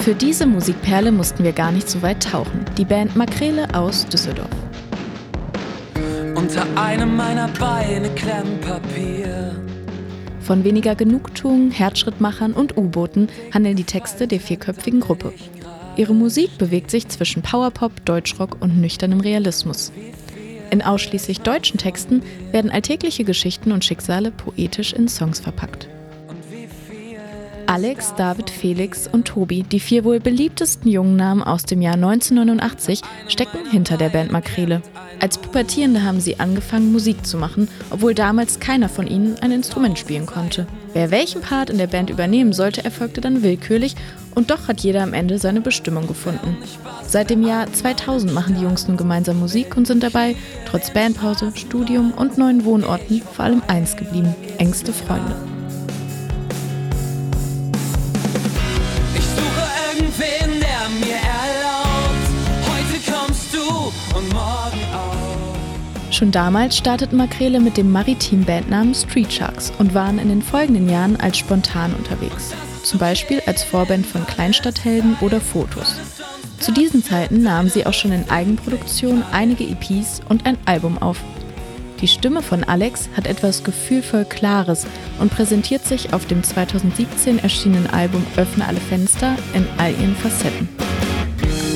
Für diese Musikperle mussten wir gar nicht so weit tauchen. Die Band Makrele aus Düsseldorf. Unter einem meiner Beine klemmt Papier. Von weniger Genugtuung, Herzschrittmachern und U-Booten handeln die Texte der vierköpfigen Gruppe. Ihre Musik bewegt sich zwischen Powerpop, Deutschrock und nüchternem Realismus. In ausschließlich deutschen Texten werden alltägliche Geschichten und Schicksale poetisch in Songs verpackt. Alex, David, Felix und Tobi, die vier wohl beliebtesten jungen Namen aus dem Jahr 1989, stecken hinter der Band Makrele. Als Pubertierende haben sie angefangen, Musik zu machen, obwohl damals keiner von ihnen ein Instrument spielen konnte. Wer welchen Part in der Band übernehmen sollte, erfolgte dann willkürlich und doch hat jeder am Ende seine Bestimmung gefunden. Seit dem Jahr 2000 machen die Jungs nun gemeinsam Musik und sind dabei, trotz Bandpause, Studium und neuen Wohnorten, vor allem eins geblieben: engste Freunde. Schon damals starteten Makrele mit dem maritimen Bandnamen Street Sharks und waren in den folgenden Jahren als spontan unterwegs. Zum Beispiel als Vorband von Kleinstadthelden oder Fotos. Zu diesen Zeiten nahmen sie auch schon in Eigenproduktion einige EPs und ein Album auf. Die Stimme von Alex hat etwas gefühlvoll Klares und präsentiert sich auf dem 2017 erschienenen Album Öffne alle Fenster in all ihren Facetten.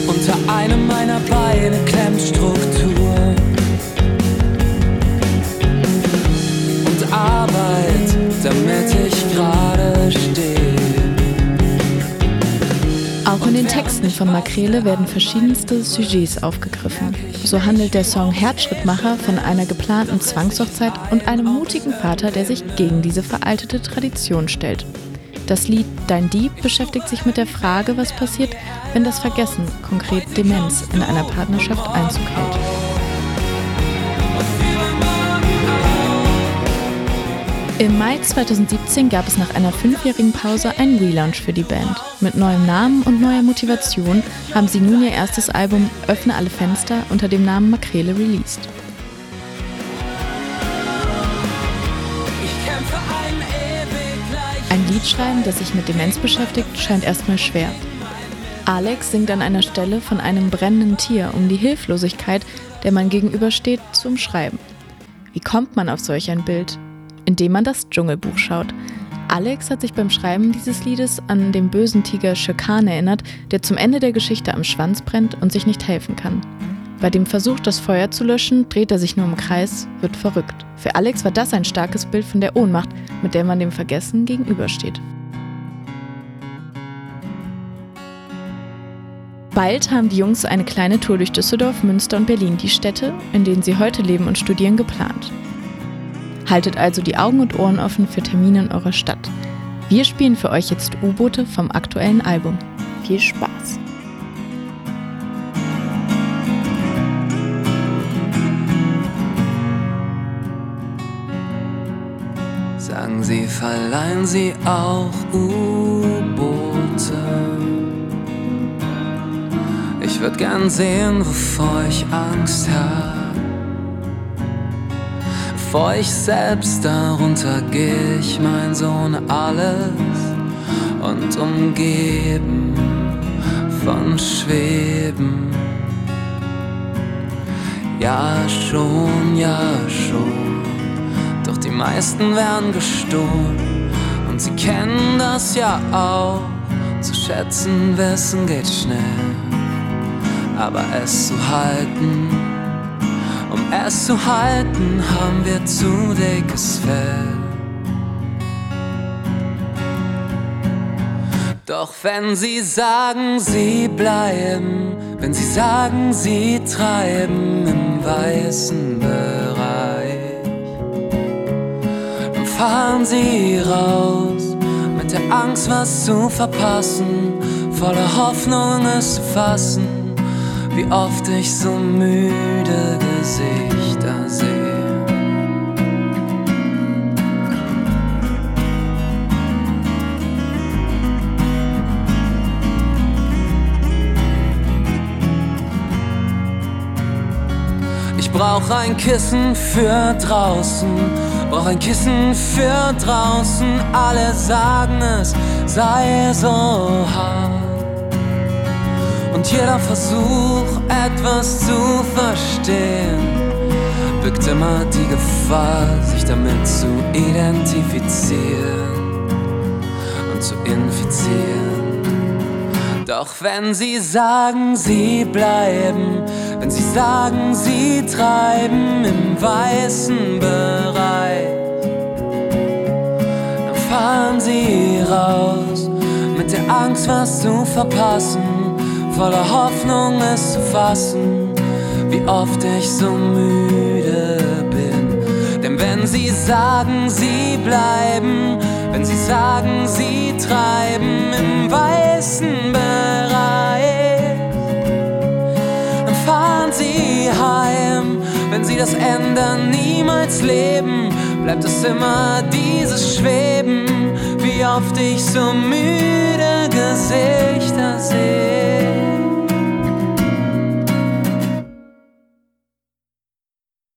Unter einem meiner Beine klemmt Struktur. Texten von Makrele werden verschiedenste Sujets aufgegriffen. So handelt der Song Herzschrittmacher von einer geplanten Zwangshochzeit und einem mutigen Vater, der sich gegen diese veraltete Tradition stellt. Das Lied Dein Dieb beschäftigt sich mit der Frage, was passiert, wenn das Vergessen, konkret Demenz, in einer Partnerschaft Einzug hält. Im Mai 2017 gab es nach einer fünfjährigen Pause einen Relaunch für die Band. Mit neuem Namen und neuer Motivation haben sie nun ihr erstes Album Öffne alle Fenster unter dem Namen Makrele released. Ein Lied schreiben, das sich mit Demenz beschäftigt, scheint erstmal schwer. Alex singt an einer Stelle von einem brennenden Tier, um die Hilflosigkeit, der man gegenübersteht, zu umschreiben. Wie kommt man auf solch ein Bild? Indem man das Dschungelbuch schaut. Alex hat sich beim Schreiben dieses Liedes an den bösen Tiger Shirkan erinnert, der zum Ende der Geschichte am Schwanz brennt und sich nicht helfen kann. Bei dem Versuch, das Feuer zu löschen, dreht er sich nur im Kreis, wird verrückt. Für Alex war das ein starkes Bild von der Ohnmacht, mit der man dem Vergessen gegenübersteht. Bald haben die Jungs eine kleine Tour durch Düsseldorf, Münster und Berlin, die Städte, in denen sie heute leben und studieren, geplant. Haltet also die Augen und Ohren offen für Termine in eurer Stadt. Wir spielen für euch jetzt U-Boote vom aktuellen Album. Viel Spaß! Sagen Sie, verleihen Sie auch U-Boote? Ich würde gern sehen, wovor ich Angst habe vor ich selbst darunter geh ich mein Sohn alles und umgeben von Schweben. Ja schon, ja schon, doch die meisten werden gestohlen und sie kennen das ja auch. Zu schätzen wissen geht schnell, aber es zu halten um es zu halten, haben wir zu dickes Fell. Doch wenn sie sagen, sie bleiben, wenn sie sagen, sie treiben im weißen Bereich, dann fahren sie raus mit der Angst, was zu verpassen, voller Hoffnung es zu fassen wie oft ich so müde Gesichter sehe. Ich brauch ein Kissen für draußen, brauch ein Kissen für draußen. Alle sagen es sei so hart. Und jeder Versuch, etwas zu verstehen, birgt immer die Gefahr, sich damit zu identifizieren und zu infizieren. Doch wenn sie sagen, sie bleiben, wenn sie sagen, sie treiben im weißen Bereich, dann fahren sie raus mit der Angst, was zu verpassen, voller Hoffnung es zu fassen, wie oft ich so müde bin. Denn wenn sie sagen, sie bleiben, wenn sie sagen, sie treiben im weißen Bereich, dann fahren sie heim. Wenn sie das ändern, niemals leben, bleibt es immer dieses Schweben, wie oft ich so müde